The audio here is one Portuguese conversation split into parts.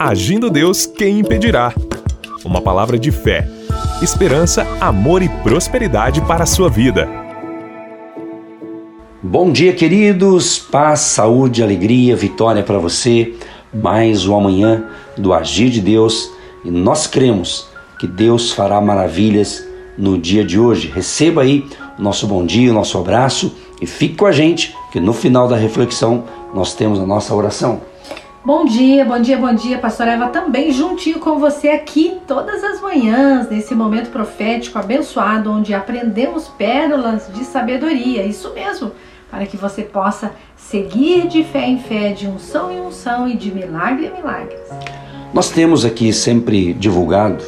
Agindo Deus, quem impedirá? Uma palavra de fé, esperança, amor e prosperidade para a sua vida. Bom dia, queridos. Paz, saúde, alegria, vitória para você. Mais o amanhã do agir de Deus e nós cremos que Deus fará maravilhas no dia de hoje. Receba aí o nosso bom dia, o nosso abraço e fique com a gente, que no final da reflexão nós temos a nossa oração. Bom dia, bom dia, bom dia, Pastor Eva também juntinho com você aqui todas as manhãs, nesse momento profético abençoado, onde aprendemos pérolas de sabedoria, isso mesmo, para que você possa seguir de fé em fé, de unção em unção e de milagre em milagres. Nós temos aqui sempre divulgado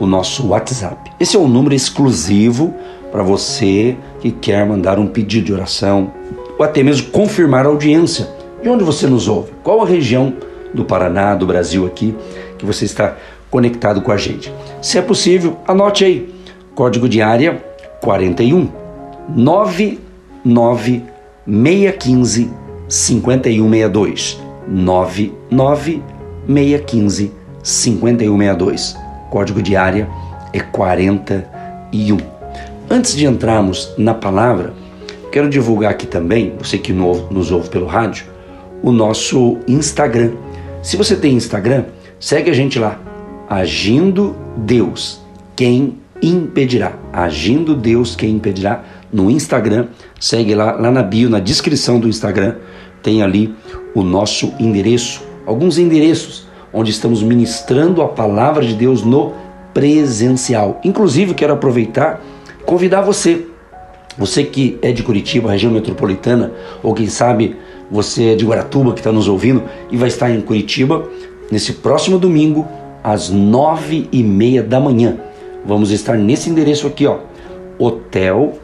o nosso WhatsApp. Esse é um número exclusivo para você que quer mandar um pedido de oração ou até mesmo confirmar a audiência. De onde você nos ouve? Qual a região do Paraná, do Brasil aqui que você está conectado com a gente? Se é possível, anote aí. Código de área 41 99 615 5162 99 615 5162. Código de área é 41. Antes de entrarmos na palavra, quero divulgar aqui também, você que nos ouve pelo rádio, o nosso Instagram. Se você tem Instagram, segue a gente lá. Agindo Deus, quem impedirá? Agindo Deus, quem impedirá? No Instagram, segue lá, lá na bio, na descrição do Instagram, tem ali o nosso endereço alguns endereços onde estamos ministrando a palavra de Deus no presencial. Inclusive, quero aproveitar convidar você, você que é de Curitiba, região metropolitana, ou quem sabe você é de Guaratuba que está nos ouvindo e vai estar em Curitiba nesse próximo domingo às nove e meia da manhã. Vamos estar nesse endereço aqui, ó, Hotel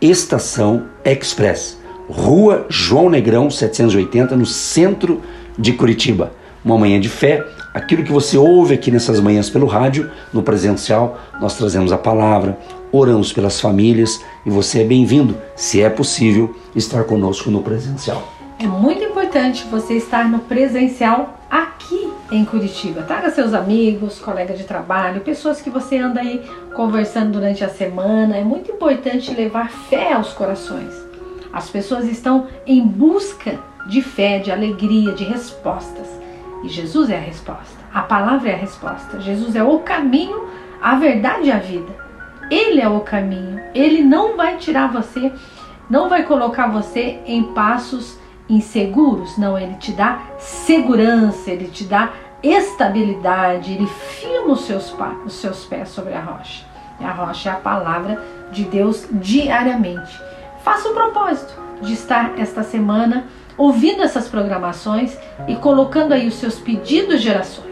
Estação Express, Rua João Negrão 780, no centro de Curitiba. Uma manhã de fé, aquilo que você ouve aqui nessas manhãs pelo rádio, no presencial, nós trazemos a palavra, oramos pelas famílias e você é bem-vindo, se é possível, estar conosco no presencial. É muito importante você estar no presencial aqui em Curitiba. Traga seus amigos, colegas de trabalho, pessoas que você anda aí conversando durante a semana. É muito importante levar fé aos corações. As pessoas estão em busca de fé, de alegria, de respostas. E Jesus é a resposta. A palavra é a resposta. Jesus é o caminho, a verdade e a vida. Ele é o caminho. Ele não vai tirar você, não vai colocar você em passos inseguros. Não, ele te dá segurança, ele te dá estabilidade, ele firma os seus, os seus pés sobre a rocha. E a rocha é a palavra de Deus diariamente. Faça o propósito de estar esta semana ouvindo essas programações e colocando aí os seus pedidos de orações.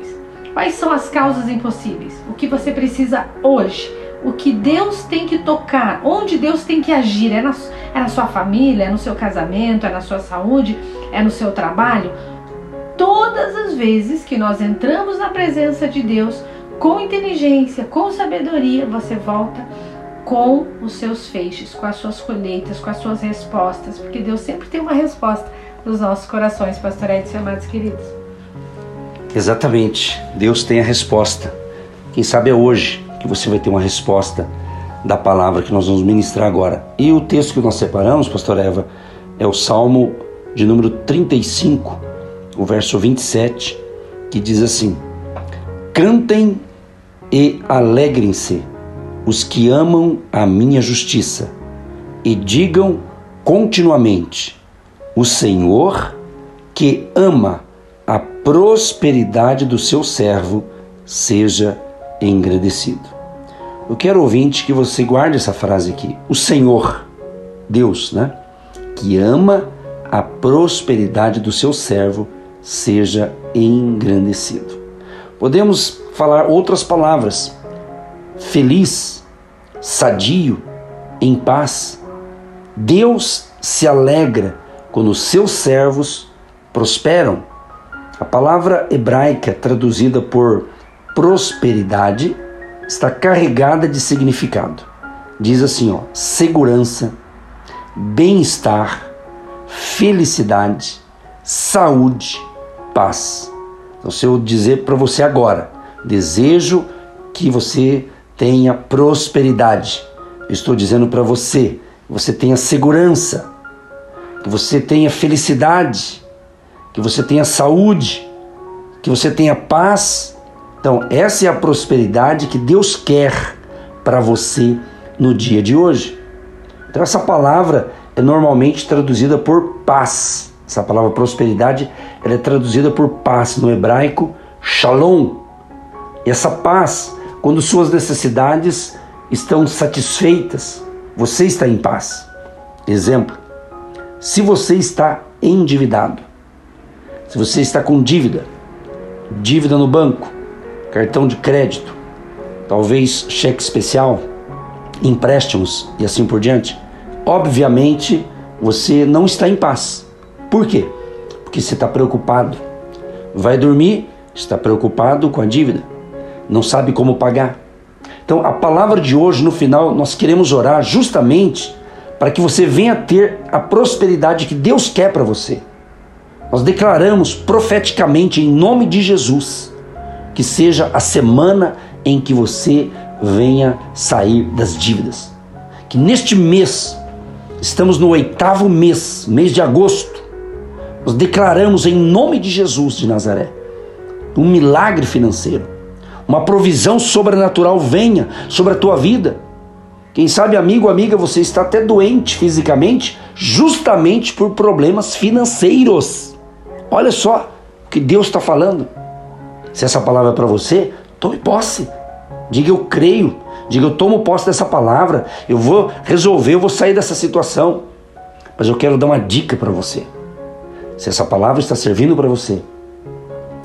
Quais são as causas impossíveis? O que você precisa hoje? O que Deus tem que tocar? Onde Deus tem que agir? É na, é na sua família? É no seu casamento? É na sua saúde? É no seu trabalho? Todas as vezes que nós entramos na presença de Deus com inteligência, com sabedoria, você volta com os seus feixes, com as suas colheitas, com as suas respostas, porque Deus sempre tem uma resposta dos nossos corações, pastor Edson, amados queridos. Exatamente. Deus tem a resposta. Quem sabe é hoje que você vai ter uma resposta da palavra que nós vamos ministrar agora. E o texto que nós separamos, pastor Eva, é o Salmo de número 35, o verso 27, que diz assim: Cantem e alegrem-se os que amam a minha justiça, e digam continuamente: o Senhor que ama a prosperidade do seu servo seja engrandecido. Eu quero ouvinte que você guarde essa frase aqui. O Senhor, Deus, né? Que ama a prosperidade do seu servo seja engrandecido. Podemos falar outras palavras. Feliz, sadio, em paz. Deus se alegra quando seus servos prosperam. A palavra hebraica traduzida por prosperidade está carregada de significado. Diz assim, ó: segurança, bem-estar, felicidade, saúde, paz. Então, se eu dizer para você agora, desejo que você tenha prosperidade, estou dizendo para você, você tenha segurança, que você tenha felicidade, que você tenha saúde, que você tenha paz. Então, essa é a prosperidade que Deus quer para você no dia de hoje. Então, essa palavra é normalmente traduzida por paz. Essa palavra prosperidade ela é traduzida por paz no hebraico, shalom. E essa paz, quando suas necessidades estão satisfeitas, você está em paz. Exemplo: se você está endividado, se você está com dívida, dívida no banco, cartão de crédito, talvez cheque especial, empréstimos e assim por diante, obviamente você não está em paz. Por quê? Porque você está preocupado. Vai dormir, está preocupado com a dívida, não sabe como pagar. Então, a palavra de hoje, no final, nós queremos orar justamente para que você venha ter a prosperidade que Deus quer para você. Nós declaramos profeticamente, em nome de Jesus, que seja a semana em que você venha sair das dívidas. Que neste mês, estamos no oitavo mês, mês de agosto, nós declaramos em nome de Jesus de Nazaré um milagre financeiro, uma provisão sobrenatural venha sobre a tua vida. Quem sabe, amigo, amiga, você está até doente fisicamente, justamente por problemas financeiros. Olha só o que Deus está falando. Se essa palavra é para você, tome posse. Diga eu creio. Diga eu tomo posse dessa palavra. Eu vou resolver, eu vou sair dessa situação. Mas eu quero dar uma dica para você. Se essa palavra está servindo para você,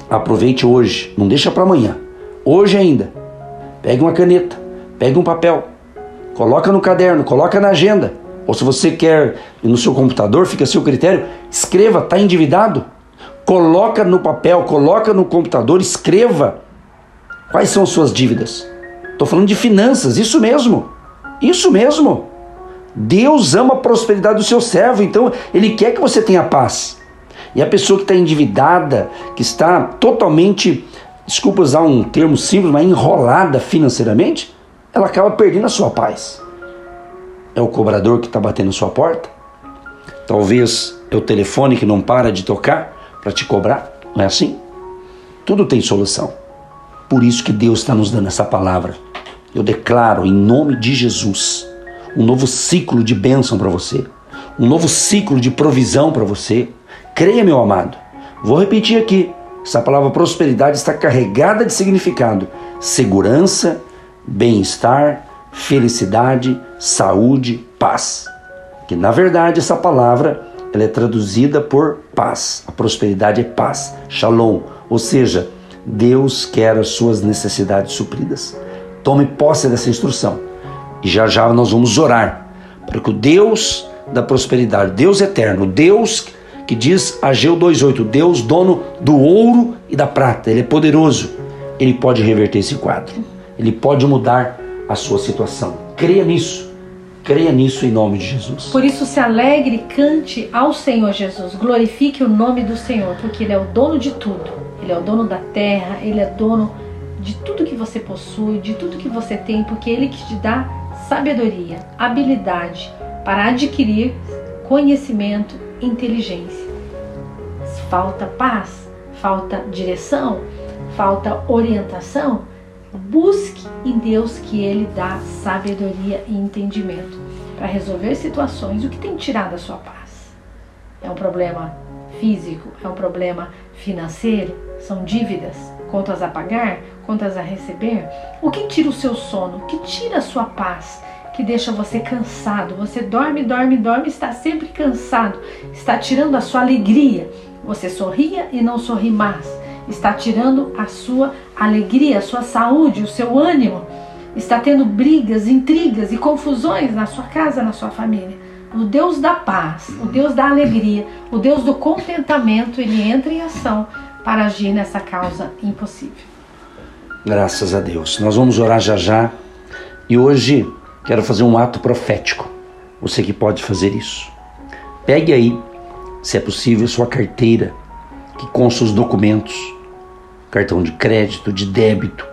aproveite hoje, não deixa para amanhã. Hoje ainda. Pegue uma caneta, pegue um papel, coloca no caderno, coloca na agenda. Ou se você quer no seu computador, fica a seu critério, escreva, está endividado? Coloca no papel, coloca no computador, escreva quais são as suas dívidas. Estou falando de finanças, isso mesmo. Isso mesmo. Deus ama a prosperidade do seu servo, então Ele quer que você tenha paz. E a pessoa que está endividada, que está totalmente, desculpa usar um termo simples, mas enrolada financeiramente, ela acaba perdendo a sua paz. É o cobrador que está batendo a sua porta? Talvez é o telefone que não para de tocar para te cobrar? Não é assim? Tudo tem solução. Por isso que Deus está nos dando essa palavra. Eu declaro em nome de Jesus um novo ciclo de bênção para você, um novo ciclo de provisão para você, Creia, meu amado. Vou repetir aqui. Essa palavra prosperidade está carregada de significado: segurança, bem-estar, felicidade, saúde, paz. Que na verdade essa palavra ela é traduzida por paz. A prosperidade é paz, shalom, ou seja, Deus quer as suas necessidades supridas. Tome posse dessa instrução. E já já nós vamos orar para que o Deus da prosperidade, Deus eterno, Deus que diz Ageu 2:8, Deus dono do ouro e da prata, ele é poderoso. Ele pode reverter esse quadro. Ele pode mudar a sua situação. Creia nisso. Creia nisso em nome de Jesus. Por isso se alegre, cante ao Senhor Jesus. Glorifique o nome do Senhor, porque ele é o dono de tudo. Ele é o dono da terra, ele é dono de tudo que você possui, de tudo que você tem, porque ele que te dá sabedoria, habilidade para adquirir conhecimento inteligência. Falta paz, falta direção, falta orientação. Busque em Deus que Ele dá sabedoria e entendimento para resolver situações. O que tem tirado a sua paz? É um problema físico? É um problema financeiro? São dívidas? Contas a pagar? Contas a receber? O que tira o seu sono? O que tira a sua paz? que deixa você cansado. Você dorme, dorme, dorme, está sempre cansado. Está tirando a sua alegria. Você sorria e não sorri mais. Está tirando a sua alegria, a sua saúde, o seu ânimo. Está tendo brigas, intrigas e confusões na sua casa, na sua família. O Deus da paz, o Deus da alegria, o Deus do contentamento, ele entra em ação para agir nessa causa impossível. Graças a Deus. Nós vamos orar já já. E hoje Quero fazer um ato profético. Você que pode fazer isso. Pegue aí, se é possível, sua carteira, que consta os documentos. Cartão de crédito, de débito,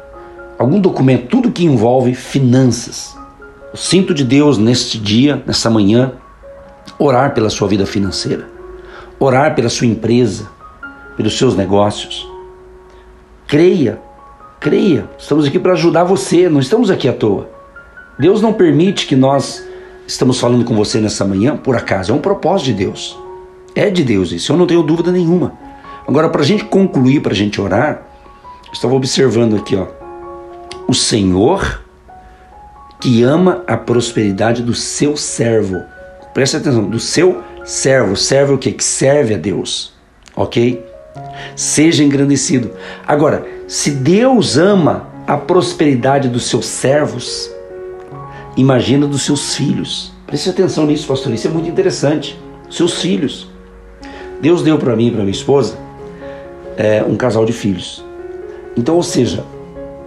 algum documento, tudo que envolve finanças. Eu sinto de Deus neste dia, nessa manhã, orar pela sua vida financeira, orar pela sua empresa, pelos seus negócios. Creia, creia. Estamos aqui para ajudar você, não estamos aqui à toa. Deus não permite que nós estamos falando com você nessa manhã por acaso, é um propósito de Deus. É de Deus isso, eu não tenho dúvida nenhuma. Agora, para a gente concluir, para a gente orar, estava observando aqui, ó. O Senhor que ama a prosperidade do seu servo. Presta atenção, do seu servo. Servo o que? Que serve a Deus. Ok? Seja engrandecido. Agora, se Deus ama a prosperidade dos seus servos, imagina dos seus filhos. Preste atenção nisso, pastor. Isso é muito interessante. Seus filhos. Deus deu para mim e para minha esposa é, um casal de filhos. Então, ou seja,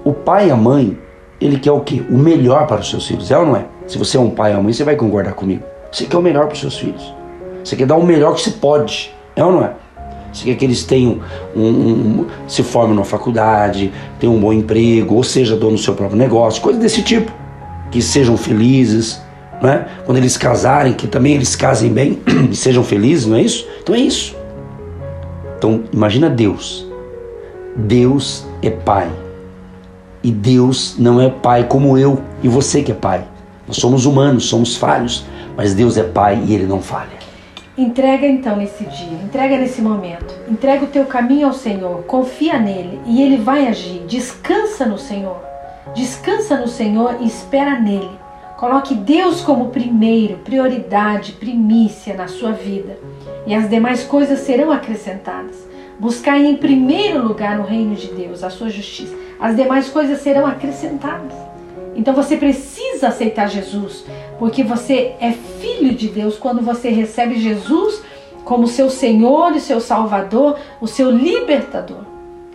o pai e a mãe, ele quer o quê? O melhor para os seus filhos, é ou não é? Se você é um pai ou uma mãe, você vai concordar comigo. Você quer o melhor para os seus filhos. Você quer dar o melhor que você pode, é ou não é? Você quer que eles tenham um, um, se formem na faculdade, tenham um bom emprego, ou seja, dono do seu próprio negócio, coisas desse tipo. Que sejam felizes, não é? Quando eles casarem, que também eles casem bem e sejam felizes, não é isso? Então é isso. Então imagina Deus. Deus é pai. E Deus não é pai como eu e você que é pai. Nós somos humanos, somos falhos, mas Deus é pai e ele não falha. Entrega então nesse dia, entrega nesse momento, entrega o teu caminho ao Senhor, confia nele e ele vai agir. Descansa no Senhor, descansa no Senhor e espera nele. Coloque Deus como primeiro, prioridade, primícia na sua vida e as demais coisas serão acrescentadas. Buscar em primeiro lugar o reino de Deus, a sua justiça. As demais coisas serão acrescentadas. Então você precisa aceitar Jesus, porque você é filho de Deus quando você recebe Jesus como seu Senhor e seu Salvador, o seu libertador.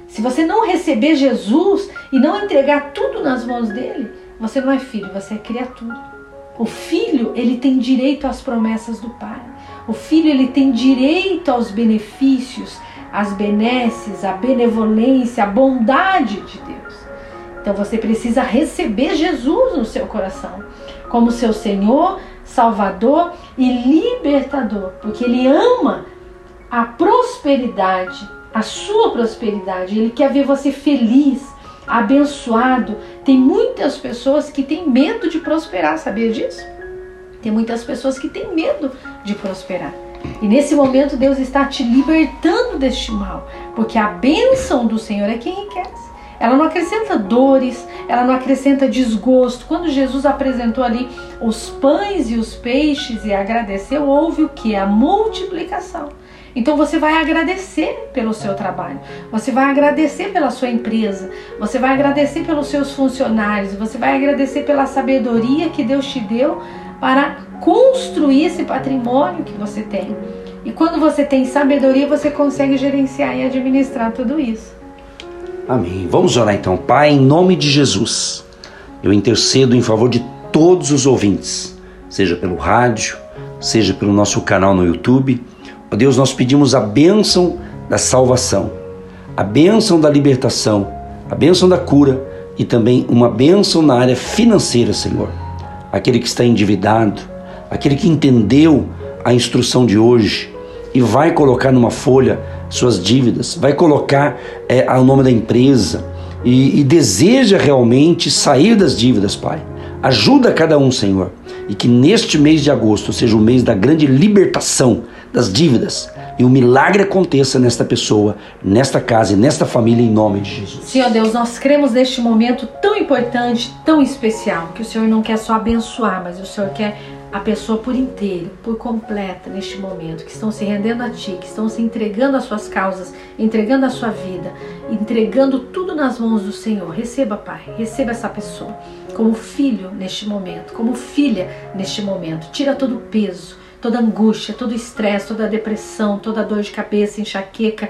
Se você não receber Jesus e não entregar tudo nas mãos dele, você não é filho, você é criatura. O filho, ele tem direito às promessas do Pai. O filho, ele tem direito aos benefícios, as benesses, a benevolência, a bondade de Deus. Então você precisa receber Jesus no seu coração como seu Senhor, Salvador e libertador, porque ele ama a prosperidade, a sua prosperidade. Ele quer ver você feliz, abençoado. Tem muitas pessoas que têm medo de prosperar, sabia disso? Tem muitas pessoas que têm medo de prosperar. E nesse momento Deus está te libertando deste mal, porque a bênção do Senhor é quem enriquece. Ela não acrescenta dores, ela não acrescenta desgosto. Quando Jesus apresentou ali os pães e os peixes e agradeceu, houve o que? A multiplicação. Então você vai agradecer pelo seu trabalho, você vai agradecer pela sua empresa, você vai agradecer pelos seus funcionários, você vai agradecer pela sabedoria que Deus te deu para construir esse patrimônio que você tem. E quando você tem sabedoria, você consegue gerenciar e administrar tudo isso. Amém. Vamos orar então. Pai, em nome de Jesus, eu intercedo em favor de todos os ouvintes, seja pelo rádio, seja pelo nosso canal no YouTube. Ó Deus, nós pedimos a bênção da salvação, a bênção da libertação, a bênção da cura e também uma bênção na área financeira, Senhor. Aquele que está endividado, aquele que entendeu a instrução de hoje e vai colocar numa folha suas dívidas, vai colocar é, o nome da empresa e, e deseja realmente sair das dívidas, Pai. Ajuda cada um, Senhor, e que neste mês de agosto seja o mês da grande libertação das dívidas e o milagre aconteça nesta pessoa, nesta casa e nesta família em nome de Jesus. Senhor Deus, nós cremos neste momento tão importante, tão especial, que o Senhor não quer só abençoar, mas o Senhor quer a pessoa por inteiro, por completa neste momento, que estão se rendendo a Ti, que estão se entregando às suas causas, entregando a sua vida, entregando tudo nas mãos do Senhor. Receba, Pai, receba essa pessoa como filho neste momento, como filha neste momento. Tira todo o peso, toda angústia, todo estresse, toda depressão, toda dor de cabeça, enxaqueca,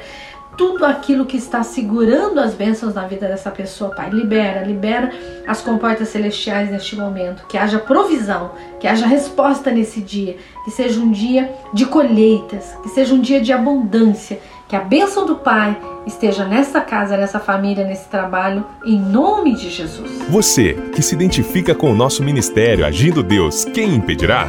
tudo aquilo que está segurando as bênçãos na vida dessa pessoa, Pai. Libera, libera as comportas celestiais neste momento. Que haja provisão, que haja resposta nesse dia. Que seja um dia de colheitas, que seja um dia de abundância, Que a bênção do Pai esteja nessa casa, nessa família, nesse trabalho, em nome de Jesus. Você que se identifica com o nosso ministério Agindo Deus, quem impedirá?